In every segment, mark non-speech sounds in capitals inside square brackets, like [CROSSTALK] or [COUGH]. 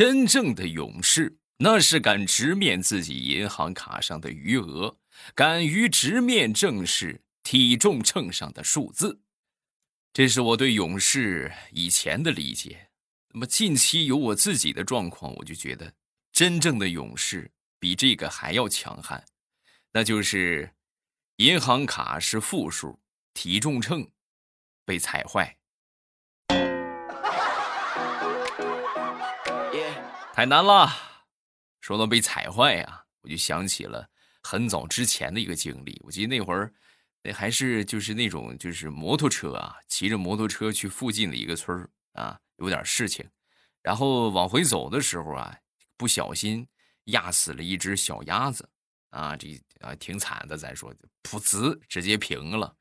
真正的勇士，那是敢直面自己银行卡上的余额，敢于直面正视体重秤上的数字。这是我对勇士以前的理解。那么近期有我自己的状况，我就觉得真正的勇士比这个还要强悍，那就是银行卡是负数，体重秤被踩坏。太难了。说到被踩坏呀，我就想起了很早之前的一个经历。我记得那会儿，那还是就是那种就是摩托车啊，骑着摩托车去附近的一个村儿啊，有点事情，然后往回走的时候啊，不小心压死了一只小鸭子啊，这啊挺惨的。再说，噗呲，直接平了。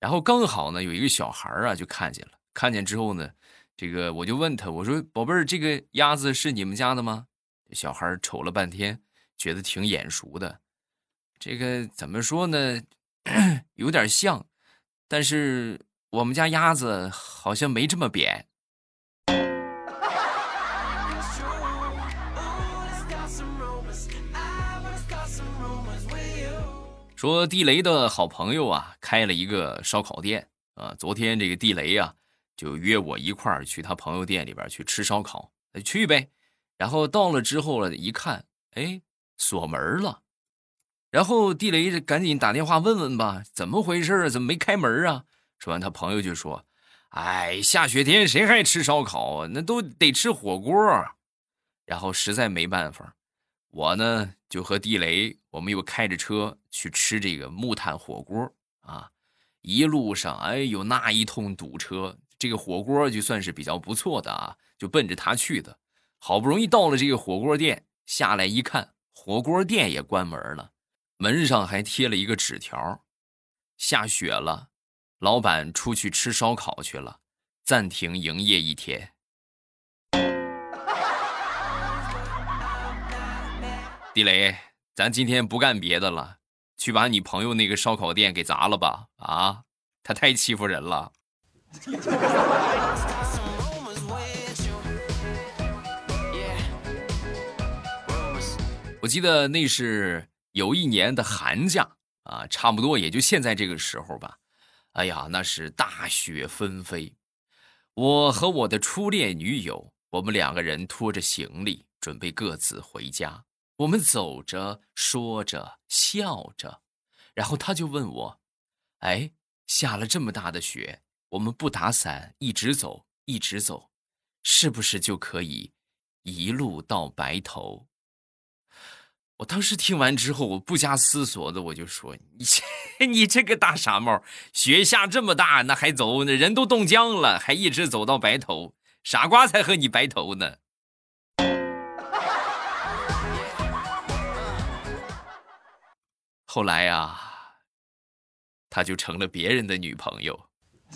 然后刚好呢，有一个小孩啊，就看见了，看见之后呢。这个我就问他，我说：“宝贝儿，这个鸭子是你们家的吗？”小孩瞅了半天，觉得挺眼熟的。这个怎么说呢？有点像，但是我们家鸭子好像没这么扁。说地雷的好朋友啊，开了一个烧烤店啊。昨天这个地雷啊。就约我一块儿去他朋友店里边去吃烧烤，去呗。然后到了之后了，一看，哎，锁门了。然后地雷赶紧打电话问问吧，怎么回事啊？怎么没开门啊？说完，他朋友就说：“哎，下雪天谁还吃烧烤啊？那都得吃火锅。”然后实在没办法，我呢就和地雷，我们又开着车去吃这个木炭火锅啊。一路上，哎呦，那一通堵车。这个火锅就算是比较不错的啊，就奔着他去的。好不容易到了这个火锅店，下来一看，火锅店也关门了，门上还贴了一个纸条：下雪了，老板出去吃烧烤去了，暂停营业一天。地雷，咱今天不干别的了，去把你朋友那个烧烤店给砸了吧！啊，他太欺负人了。[LAUGHS] 我记得那是有一年的寒假啊，差不多也就现在这个时候吧。哎呀，那是大雪纷飞，我和我的初恋女友，我们两个人拖着行李，准备各自回家。我们走着，说着，笑着，然后他就问我：“哎，下了这么大的雪。”我们不打伞，一直走，一直走，是不是就可以一路到白头？我当时听完之后，我不加思索的我就说：“你 [LAUGHS] 你这个大傻帽，雪下这么大，那还走？那人都冻僵了，还一直走到白头？傻瓜才和你白头呢！” [LAUGHS] 后来呀，他就成了别人的女朋友。[LAUGHS]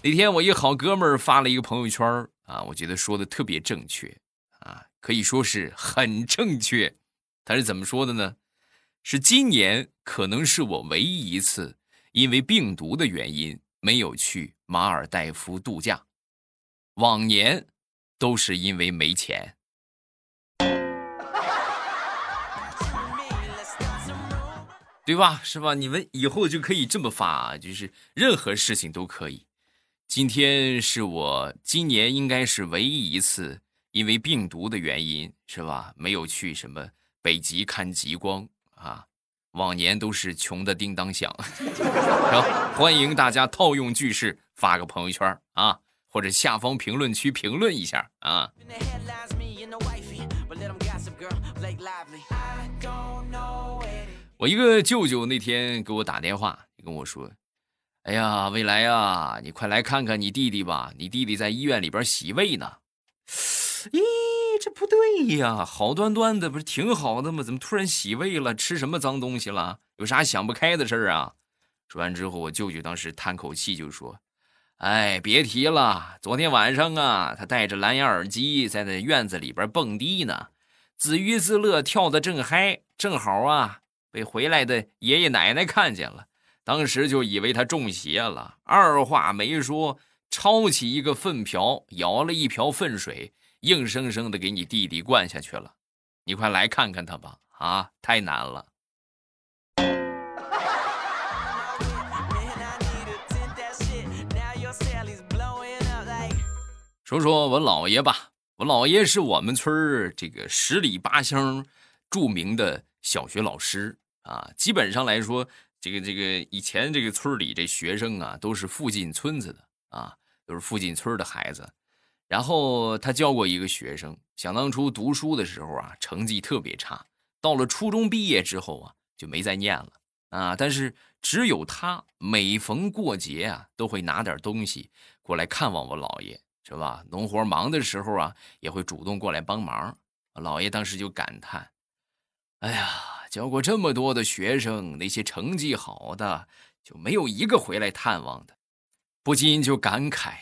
那天我一好哥们儿发了一个朋友圈啊，我觉得说的特别正确啊，可以说是很正确。他是怎么说的呢？是今年可能是我唯一一次因为病毒的原因没有去马尔代夫度假，往年都是因为没钱。对吧？是吧？你们以后就可以这么发，就是任何事情都可以。今天是我今年应该是唯一一次因为病毒的原因，是吧？没有去什么北极看极光啊。往年都是穷的叮当响。[LAUGHS] 行欢迎大家套用句式发个朋友圈啊，或者下方评论区评论一下啊。我一个舅舅那天给我打电话，跟我说：“哎呀，未来呀，你快来看看你弟弟吧，你弟弟在医院里边洗胃呢。”咦，这不对呀，好端端的不是挺好的吗？怎么突然洗胃了？吃什么脏东西了？有啥想不开的事儿啊？说完之后，我舅舅当时叹口气就说：“哎，别提了，昨天晚上啊，他戴着蓝牙耳机在那院子里边蹦迪呢，自娱自乐，跳的正嗨，正好啊。”被回来的爷爷奶奶看见了，当时就以为他中邪了，二话没说，抄起一个粪瓢，舀了一瓢粪水，硬生生的给你弟弟灌下去了。你快来看看他吧，啊，太难了。说说我姥爷吧，我姥爷是我们村儿这个十里八乡著名的小学老师啊。基本上来说，这个这个以前这个村里这学生啊，都是附近村子的啊，都是附近村的孩子。然后他教过一个学生，想当初读书的时候啊，成绩特别差，到了初中毕业之后啊，就没再念了啊。但是只有他每逢过节啊，都会拿点东西过来看望我姥爷。是吧？农活忙的时候啊，也会主动过来帮忙。老爷当时就感叹：“哎呀，教过这么多的学生，那些成绩好的就没有一个回来探望的。”不禁就感慨：“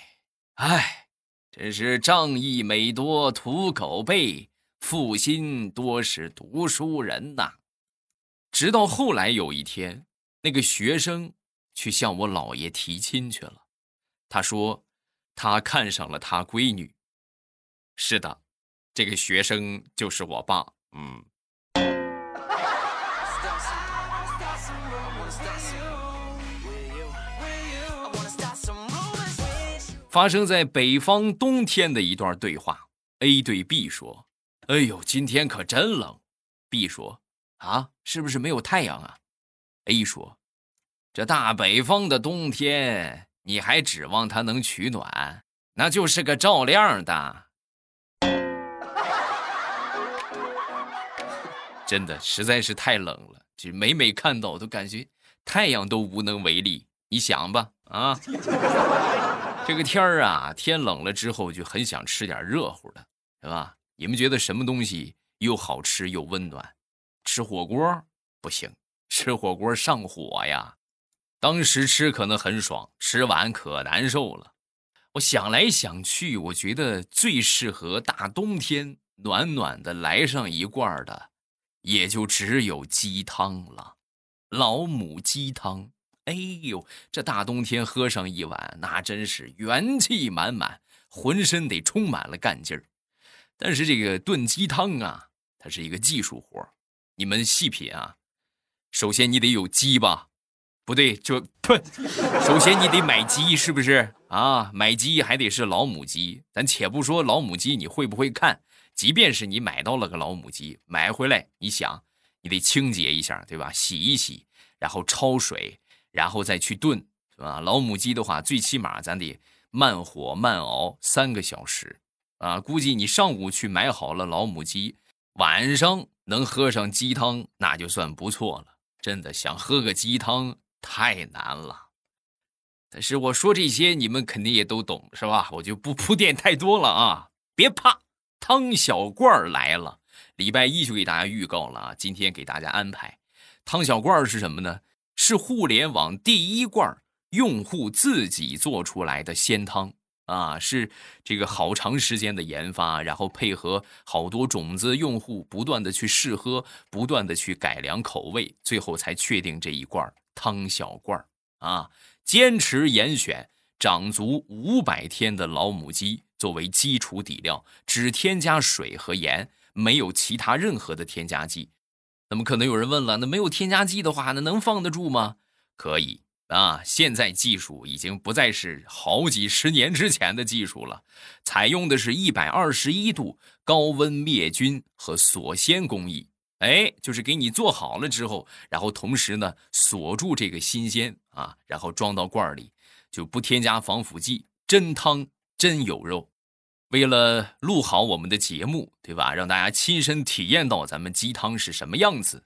哎，真是仗义每多屠狗辈，负心多是读书人呐。”直到后来有一天，那个学生去向我姥爷提亲去了。他说。他看上了他闺女。是的，这个学生就是我爸。嗯。发生在北方冬天的一段对话：A 对 B 说：“哎呦，今天可真冷。”B 说：“啊，是不是没有太阳啊？”A 说：“这大北方的冬天。”你还指望它能取暖？那就是个照亮的。[LAUGHS] 真的实在是太冷了，就每每看到都感觉太阳都无能为力。你想吧，啊，这个天儿啊，天冷了之后就很想吃点热乎的，是吧？你们觉得什么东西又好吃又温暖？吃火锅不行，吃火锅上火呀。当时吃可能很爽，吃完可难受了。我想来想去，我觉得最适合大冬天暖暖的来上一罐的，也就只有鸡汤了。老母鸡汤，哎呦，这大冬天喝上一碗，那真是元气满满，浑身得充满了干劲儿。但是这个炖鸡汤啊，它是一个技术活你们细品啊。首先你得有鸡吧。不对，就对。首先你得买鸡，是不是啊？买鸡还得是老母鸡。咱且不说老母鸡你会不会看，即便是你买到了个老母鸡，买回来你想，你得清洁一下，对吧？洗一洗，然后焯水，然后再去炖，是吧？老母鸡的话，最起码咱得慢火慢熬三个小时啊。估计你上午去买好了老母鸡，晚上能喝上鸡汤，那就算不错了。真的想喝个鸡汤。太难了，但是我说这些你们肯定也都懂，是吧？我就不铺垫太多了啊！别怕，汤小罐来了，礼拜一就给大家预告了啊！今天给大家安排，汤小罐是什么呢？是互联网第一罐用户自己做出来的鲜汤啊！是这个好长时间的研发，然后配合好多种子用户不断的去试喝，不断的去改良口味，最后才确定这一罐汤小罐啊，坚持严选长足五百天的老母鸡作为基础底料，只添加水和盐，没有其他任何的添加剂。那么可能有人问了，那没有添加剂的话，那能放得住吗？可以啊，现在技术已经不再是好几十年之前的技术了，采用的是一百二十一度高温灭菌和锁鲜工艺。哎，就是给你做好了之后，然后同时呢锁住这个新鲜啊，然后装到罐里，就不添加防腐剂，真汤真有肉。为了录好我们的节目，对吧？让大家亲身体验到咱们鸡汤是什么样子，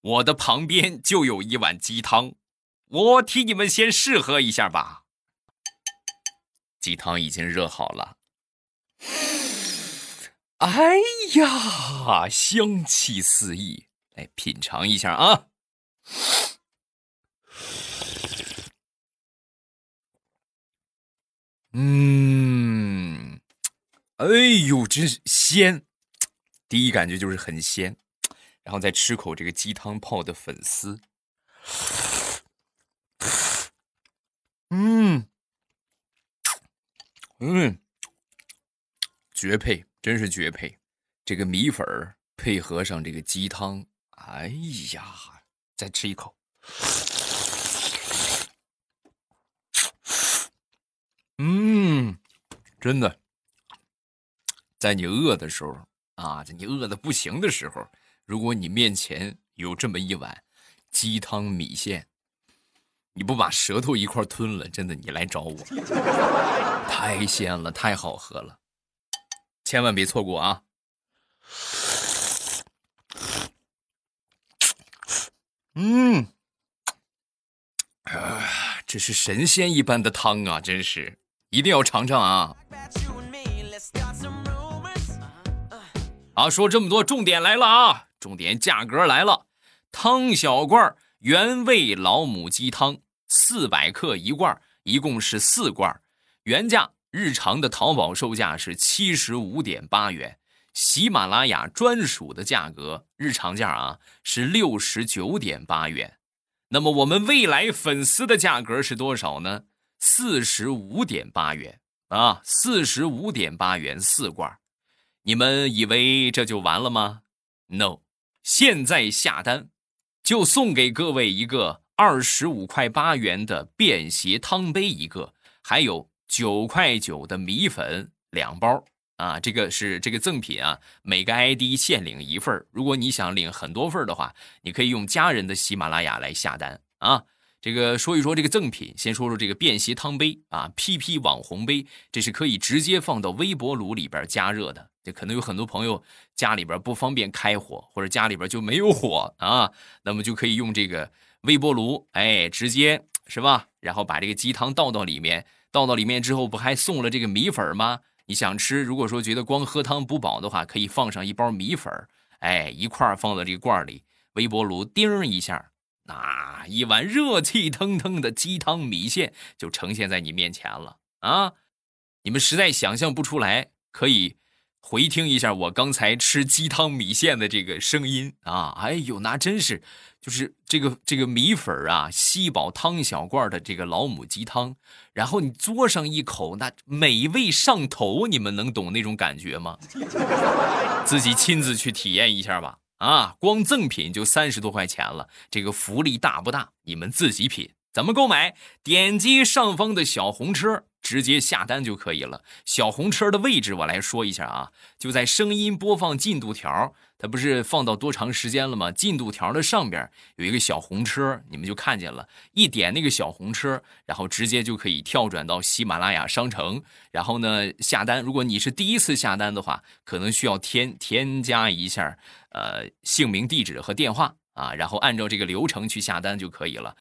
我的旁边就有一碗鸡汤，我替你们先试喝一下吧。鸡汤已经热好了。哎呀，香气四溢！来品尝一下啊。嗯，哎呦，真是鲜！第一感觉就是很鲜，然后再吃口这个鸡汤泡的粉丝。嗯，嗯，绝配，真是绝配。这个米粉儿配合上这个鸡汤，哎呀，再吃一口。嗯，真的，在你饿的时候啊，在你饿的不行的时候，如果你面前有这么一碗鸡汤米线，你不把舌头一块吞了，真的，你来找我，太鲜了，太好喝了，千万别错过啊！嗯，啊，这是神仙一般的汤啊！真是，一定要尝尝啊！啊，说这么多，重点来了啊！重点价格来了，汤小罐原味老母鸡汤四百克一罐，一共是四罐，原价日常的淘宝售价是七十五点八元。喜马拉雅专属的价格，日常价啊是六十九点八元，那么我们未来粉丝的价格是多少呢？四十五点八元啊，四十五点八元四罐，你们以为这就完了吗？No，现在下单就送给各位一个二十五块八元的便携汤杯一个，还有九块九的米粉两包。啊，这个是这个赠品啊，每个 ID 限领一份如果你想领很多份的话，你可以用家人的喜马拉雅来下单啊。这个说一说这个赠品，先说说这个便携汤杯啊，PP 网红杯，这是可以直接放到微波炉里边加热的。这可能有很多朋友家里边不方便开火，或者家里边就没有火啊，那么就可以用这个微波炉，哎，直接是吧？然后把这个鸡汤倒到里面，倒到里面之后，不还送了这个米粉吗？你想吃，如果说觉得光喝汤不饱的话，可以放上一包米粉哎，一块放到这个罐里，微波炉叮一下，那一碗热气腾腾的鸡汤米线就呈现在你面前了啊！你们实在想象不出来，可以回听一下我刚才吃鸡汤米线的这个声音啊！哎呦，那真是。就是这个这个米粉啊，吸饱汤小罐的这个老母鸡汤，然后你嘬上一口，那美味上头，你们能懂那种感觉吗？[LAUGHS] 自己亲自去体验一下吧。啊，光赠品就三十多块钱了，这个福利大不大？你们自己品。怎么购买？点击上方的小红车。直接下单就可以了。小红车的位置我来说一下啊，就在声音播放进度条，它不是放到多长时间了吗？进度条的上边有一个小红车，你们就看见了。一点那个小红车，然后直接就可以跳转到喜马拉雅商城，然后呢下单。如果你是第一次下单的话，可能需要添添加一下呃姓名、地址和电话啊，然后按照这个流程去下单就可以了。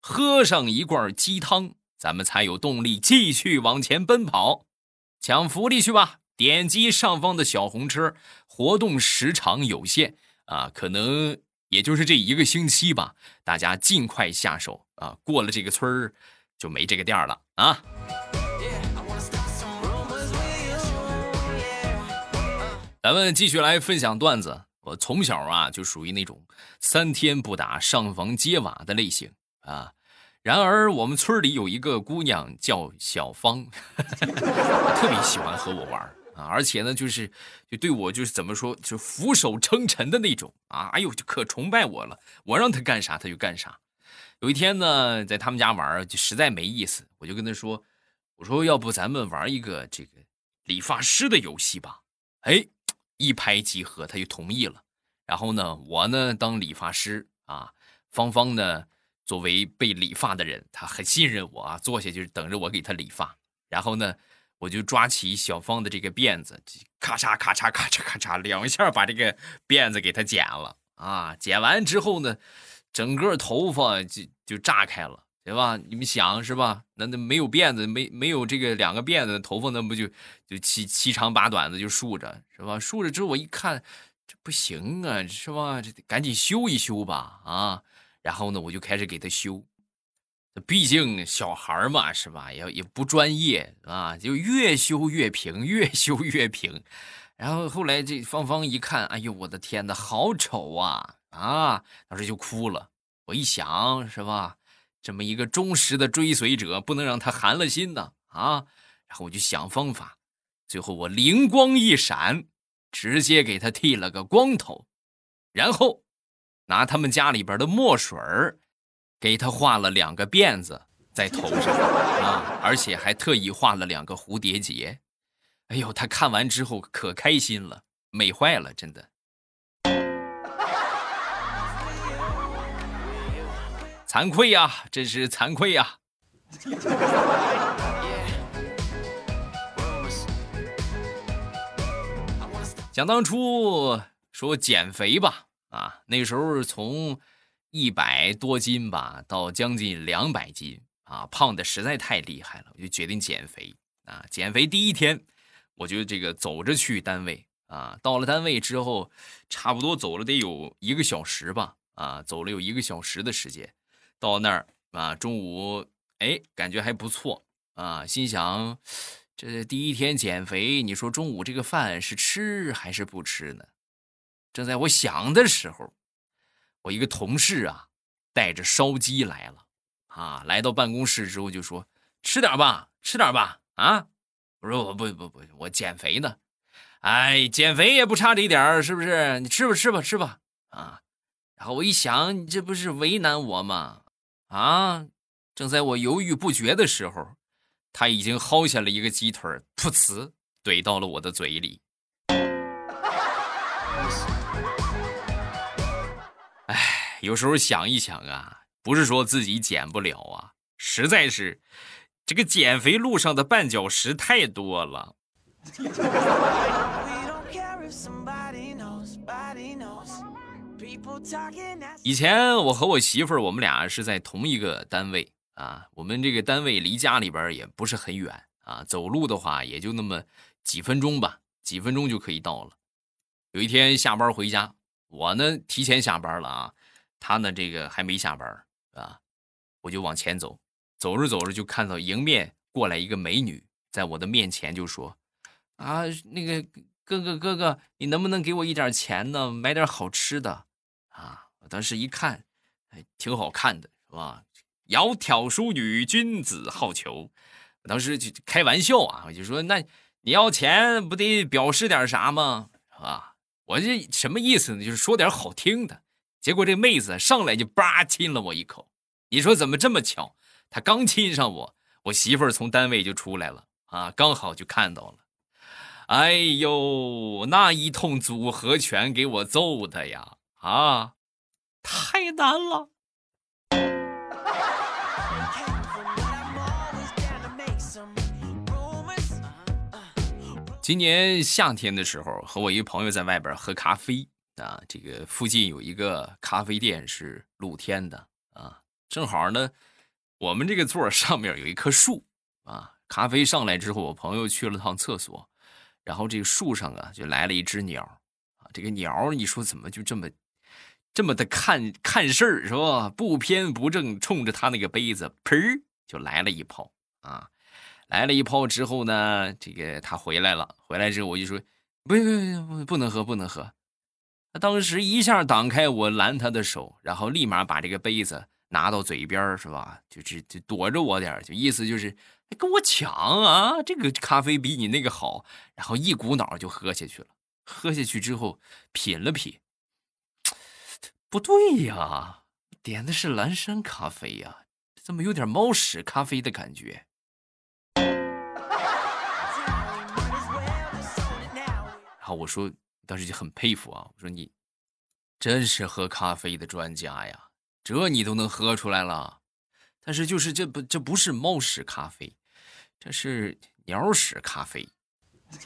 喝上一罐鸡汤。咱们才有动力继续往前奔跑，抢福利去吧！点击上方的小红车，活动时长有限啊，可能也就是这一个星期吧。大家尽快下手啊，过了这个村儿就没这个店了啊！咱们继续来分享段子。我从小啊就属于那种三天不打上房揭瓦的类型啊。然而，我们村里有一个姑娘叫小芳，[LAUGHS] 特别喜欢和我玩啊，而且呢，就是就对我就是怎么说，就俯首称臣的那种啊，哎呦，就可崇拜我了。我让她干啥，她就干啥。有一天呢，在他们家玩，就实在没意思，我就跟她说：“我说，要不咱们玩一个这个理发师的游戏吧？”哎，一拍即合，她就同意了。然后呢，我呢当理发师啊，芳芳呢。作为被理发的人，他很信任我啊，坐下就是等着我给他理发。然后呢，我就抓起小芳的这个辫子，咔嚓咔嚓咔嚓咔嚓两下把这个辫子给他剪了啊。剪完之后呢，整个头发就就炸开了，对吧？你们想是吧？那那没有辫子，没没有这个两个辫子，头发那不就就七七长八短的就竖着是吧？竖着之后我一看，这不行啊，是吧？这赶紧修一修吧啊！然后呢，我就开始给他修，毕竟小孩嘛，是吧？也也不专业啊，就越修越平，越修越平。然后后来这芳芳一看，哎呦，我的天哪，好丑啊！啊，当时就哭了。我一想，是吧？这么一个忠实的追随者，不能让他寒了心呐啊！然后我就想方法，最后我灵光一闪，直接给他剃了个光头，然后拿他们家里边的墨水给他画了两个辫子在头上啊，而且还特意画了两个蝴蝶结。哎呦，他看完之后可开心了，美坏了，真的。惭愧呀，真是惭愧呀！想当初说减肥吧，啊，那时候从一百多斤吧到将近两百斤啊，胖的实在太厉害了，我就决定减肥啊。减肥第一天，我就这个走着去单位啊，到了单位之后，差不多走了得有一个小时吧，啊，走了有一个小时的时间。到那儿啊，中午哎，感觉还不错啊，心想这第一天减肥，你说中午这个饭是吃还是不吃呢？正在我想的时候，我一个同事啊，带着烧鸡来了啊，来到办公室之后就说：“吃点吧，吃点吧。”啊，我说：“我不不不，我减肥呢。”哎，减肥也不差这一点是不是？你吃吧吃吧吃吧啊！然后我一想，你这不是为难我吗？啊！正在我犹豫不决的时候，他已经薅下了一个鸡腿，噗呲怼到了我的嘴里。有时候想一想啊，不是说自己减不了啊，实在是这个减肥路上的绊脚石太多了。以前我和我媳妇儿，我们俩是在同一个单位啊。我们这个单位离家里边也不是很远啊，走路的话也就那么几分钟吧，几分钟就可以到了。有一天下班回家，我呢提前下班了啊，他呢这个还没下班啊，我就往前走，走着走着就看到迎面过来一个美女，在我的面前就说：“啊，那个哥哥哥哥，你能不能给我一点钱呢？买点好吃的。”啊！我当时一看，还挺好看的，是吧？窈窕淑女，君子好逑。我当时就开玩笑啊，我就说：“那你要钱，不得表示点啥吗？是吧？”我这什么意思呢？就是说点好听的。结果这妹子上来就叭亲了我一口。你说怎么这么巧？她刚亲上我，我媳妇儿从单位就出来了啊，刚好就看到了。哎呦，那一通组合拳给我揍的呀！啊，太难了！今年夏天的时候，和我一朋友在外边喝咖啡啊，这个附近有一个咖啡店是露天的啊，正好呢，我们这个座上面有一棵树啊。咖啡上来之后，我朋友去了趟厕所，然后这个树上啊就来了一只鸟啊，这个鸟你说怎么就这么？这么的看看事儿是吧？不偏不正，冲着他那个杯子，砰就来了一炮啊！来了一炮之后呢，这个他回来了。回来之后我就说：“不不不，不能喝，不能喝。”他当时一下挡开我拦他的手，然后立马把这个杯子拿到嘴边是吧？就是就躲着我点就意思就是哎跟我抢啊！这个咖啡比你那个好，然后一股脑就喝下去了。喝下去之后品了品。不对呀，点的是蓝山咖啡呀，怎么有点猫屎咖啡的感觉？[LAUGHS] 然后我说，当时就很佩服啊，我说你真是喝咖啡的专家呀，这你都能喝出来了。但是就是这不这不是猫屎咖啡，这是鸟屎咖啡。[LAUGHS]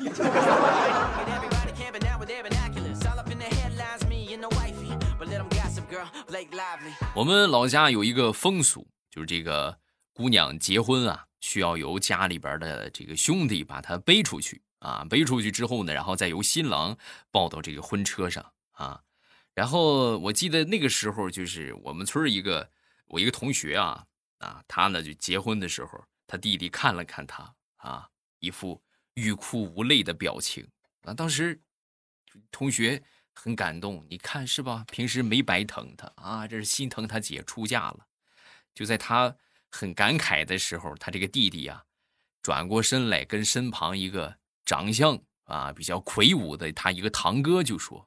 我们老家有一个风俗，就是这个姑娘结婚啊，需要由家里边的这个兄弟把她背出去啊，背出去之后呢，然后再由新郎抱到这个婚车上啊。然后我记得那个时候，就是我们村一个我一个同学啊啊，他呢就结婚的时候，他弟弟看了看他啊，一副欲哭无泪的表情啊。当时同学。很感动，你看是吧？平时没白疼他啊，这是心疼他姐出嫁了。就在他很感慨的时候，他这个弟弟呀，转过身来跟身旁一个长相啊比较魁梧的他一个堂哥就说：“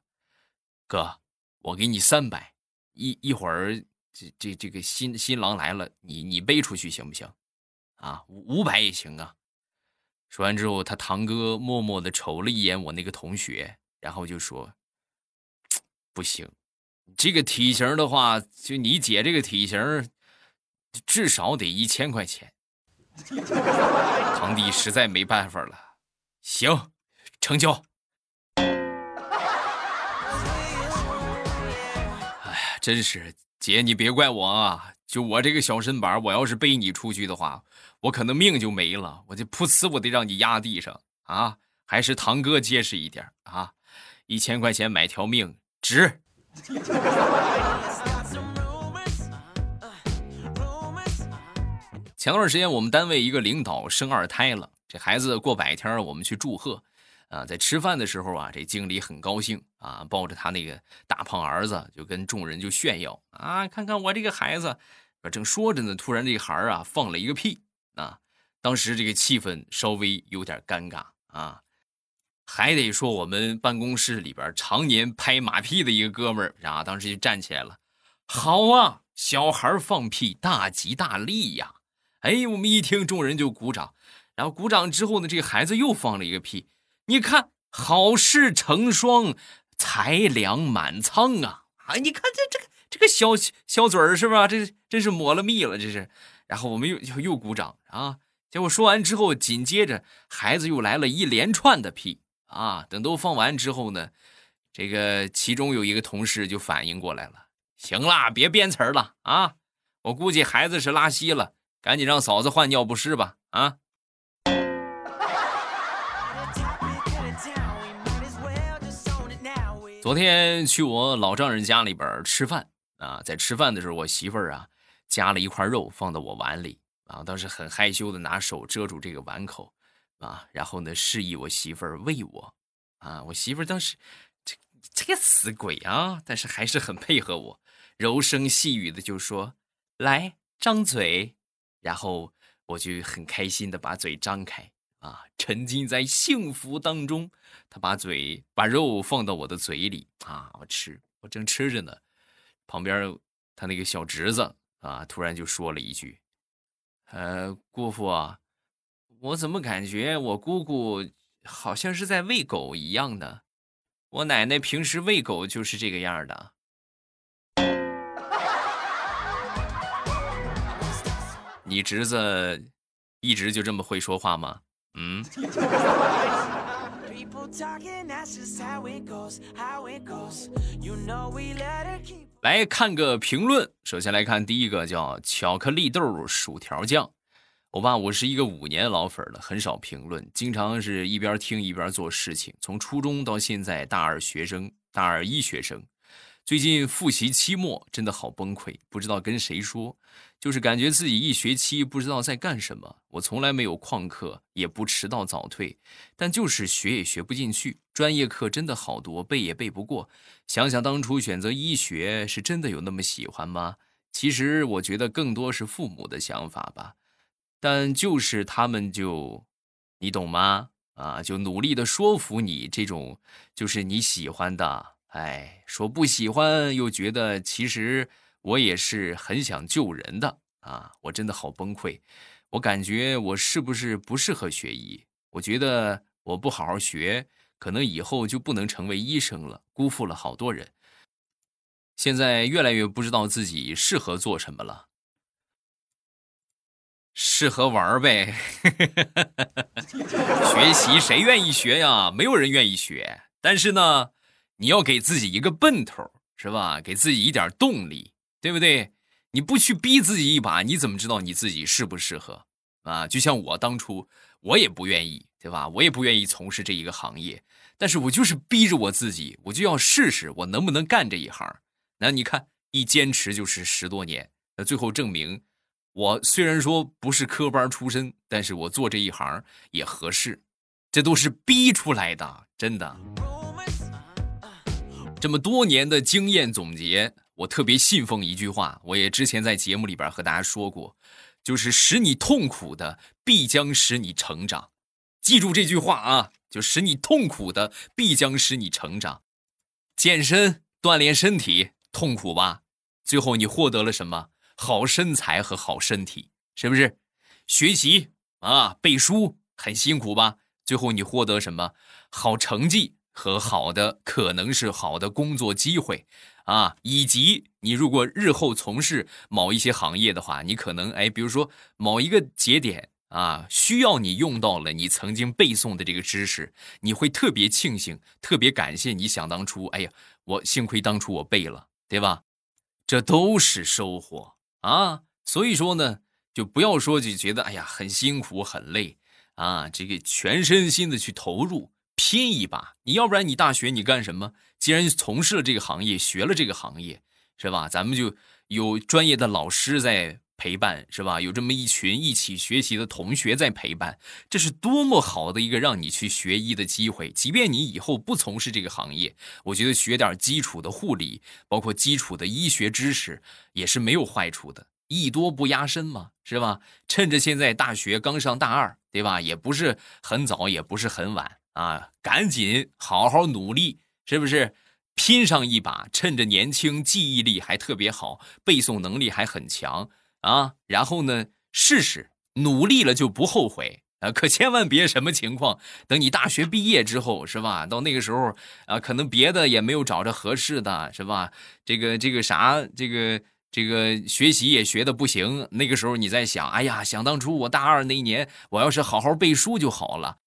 哥，我给你三百，一一会儿这这这个新新郎来了，你你背出去行不行？啊，五五百也行啊。”说完之后，他堂哥默默的瞅了一眼我那个同学，然后就说：“不行，这个体型的话，就你姐这个体型，至少得一千块钱。[LAUGHS] ”堂弟实在没办法了，行，成交。哎呀，真是姐，你别怪我啊！就我这个小身板，我要是背你出去的话。我可能命就没了，我就噗呲，我得让你压地上啊！还是堂哥结实一点啊！一千块钱买条命值。前段时间我们单位一个领导生二胎了，这孩子过百天我们去祝贺，啊，在吃饭的时候啊，这经理很高兴啊，抱着他那个大胖儿子就跟众人就炫耀啊，看看我这个孩子。正说着呢，突然这孩儿啊放了一个屁。啊，当时这个气氛稍微有点尴尬啊，还得说我们办公室里边常年拍马屁的一个哥们儿啊，当时就站起来了，好啊，小孩放屁大吉大利呀！哎，我们一听，众人就鼓掌，然后鼓掌之后呢，这个孩子又放了一个屁，你看好事成双，财粮满仓啊！啊，你看这这个这个小小嘴儿是吧？这真是抹了蜜了，这是。然后我们又又又鼓掌啊！结果说完之后，紧接着孩子又来了一连串的屁啊！等都放完之后呢，这个其中有一个同事就反应过来了：“行了，别编词儿了啊！我估计孩子是拉稀了，赶紧让嫂子换尿不湿吧！”啊！昨天去我老丈人家里边吃饭啊，在吃饭的时候，我媳妇儿啊。夹了一块肉放到我碗里啊，当时很害羞的拿手遮住这个碗口啊，然后呢示意我媳妇儿喂我啊，我媳妇儿当时这这个死鬼啊，但是还是很配合我，柔声细语的就说：“来张嘴。”然后我就很开心的把嘴张开啊，沉浸在幸福当中。他把嘴把肉放到我的嘴里啊，我吃，我正吃着呢，旁边他那个小侄子。啊！突然就说了一句：“呃，姑父啊，我怎么感觉我姑姑好像是在喂狗一样的？我奶奶平时喂狗就是这个样的。[LAUGHS] ”你侄子一直就这么会说话吗？嗯。来看个评论，首先来看第一个叫巧克力豆薯条酱。欧巴，我是一个五年老粉了，很少评论，经常是一边听一边做事情。从初中到现在，大二学生，大二医学生。最近复习期末，真的好崩溃，不知道跟谁说，就是感觉自己一学期不知道在干什么。我从来没有旷课，也不迟到早退，但就是学也学不进去。专业课真的好多，背也背不过。想想当初选择医学，是真的有那么喜欢吗？其实我觉得更多是父母的想法吧，但就是他们就，你懂吗？啊，就努力的说服你，这种就是你喜欢的。哎，说不喜欢又觉得，其实我也是很想救人的啊！我真的好崩溃，我感觉我是不是不适合学医？我觉得我不好好学，可能以后就不能成为医生了，辜负了好多人。现在越来越不知道自己适合做什么了，适合玩呗。[LAUGHS] 学习谁愿意学呀？没有人愿意学，但是呢。你要给自己一个奔头，是吧？给自己一点动力，对不对？你不去逼自己一把，你怎么知道你自己适不适合啊？就像我当初，我也不愿意，对吧？我也不愿意从事这一个行业，但是我就是逼着我自己，我就要试试我能不能干这一行。那你看，一坚持就是十多年，那最后证明，我虽然说不是科班出身，但是我做这一行也合适，这都是逼出来的，真的。这么多年的经验总结我特别信奉一句话，我也之前在节目里边和大家说过，就是使你痛苦的必将使你成长。记住这句话啊，就使你痛苦的必将使你成长。健身锻炼身体痛苦吧？最后你获得了什么？好身材和好身体，是不是？学习啊，背书很辛苦吧？最后你获得什么？好成绩和好的可能是好的工作机会。啊，以及你如果日后从事某一些行业的话，你可能哎，比如说某一个节点啊，需要你用到了你曾经背诵的这个知识，你会特别庆幸、特别感谢你想当初，哎呀，我幸亏当初我背了，对吧？这都是收获啊。所以说呢，就不要说就觉得哎呀很辛苦、很累啊，这个全身心的去投入。拼一把，你要不然你大学你干什么？既然从事了这个行业，学了这个行业，是吧？咱们就有专业的老师在陪伴，是吧？有这么一群一起学习的同学在陪伴，这是多么好的一个让你去学医的机会。即便你以后不从事这个行业，我觉得学点基础的护理，包括基础的医学知识，也是没有坏处的。艺多不压身嘛，是吧？趁着现在大学刚上大二，对吧？也不是很早，也不是很晚。啊，赶紧好好努力，是不是？拼上一把，趁着年轻，记忆力还特别好，背诵能力还很强啊。然后呢，试试努力了就不后悔啊。可千万别什么情况，等你大学毕业之后，是吧？到那个时候啊，可能别的也没有找着合适的，是吧？这个这个啥，这个这个学习也学的不行。那个时候你在想，哎呀，想当初我大二那一年，我要是好好背书就好了。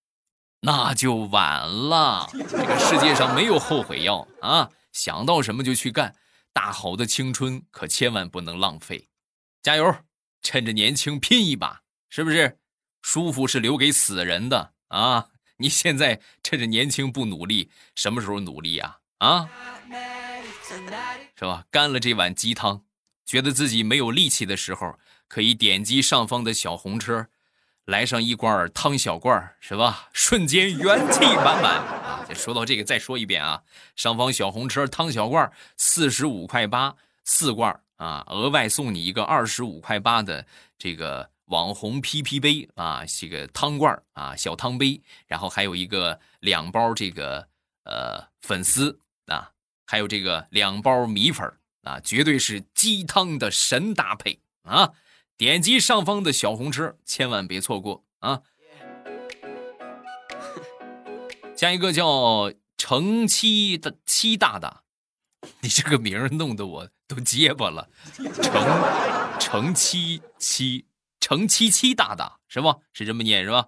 那就晚了。这个世界上没有后悔药啊！想到什么就去干，大好的青春可千万不能浪费。加油，趁着年轻拼一把，是不是？舒服是留给死人的啊！你现在趁着年轻不努力，什么时候努力呀？啊，是吧？干了这碗鸡汤，觉得自己没有力气的时候，可以点击上方的小红车。来上一罐汤小罐是吧？瞬间元气满满啊！说到这个，再说一遍啊，上方小红车汤小罐四十五块八四罐啊，额外送你一个二十五块八的这个网红 PP 杯啊，这个汤罐啊，小汤杯，然后还有一个两包这个呃粉丝啊，还有这个两包米粉啊，绝对是鸡汤的神搭配啊！点击上方的小红车，千万别错过啊！下一个叫程七的七大大，你这个名儿弄得我都结巴了。程程七七程七七大大是吧？是这么念是吧？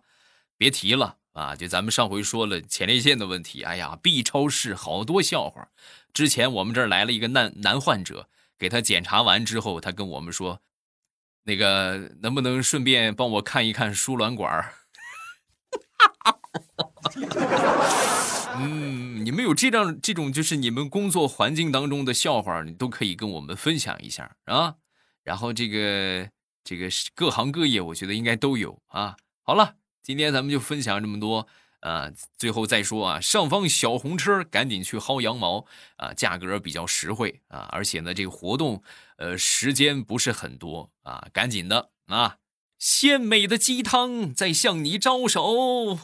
别提了啊！就咱们上回说了前列腺的问题，哎呀，B 超市好多笑话。之前我们这儿来了一个男男患者，给他检查完之后，他跟我们说。那个能不能顺便帮我看一看输卵管？[LAUGHS] 嗯，你们有这样这种就是你们工作环境当中的笑话，你都可以跟我们分享一下啊。然后这个这个各行各业，我觉得应该都有啊。好了，今天咱们就分享这么多。啊，最后再说啊，上方小红车赶紧去薅羊毛啊，价格比较实惠啊，而且呢，这个活动呃时间不是很多啊，赶紧的啊，鲜美的鸡汤在向你招手，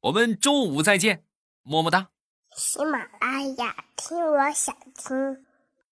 我们周五再见，么么哒。喜马拉雅听，我想听。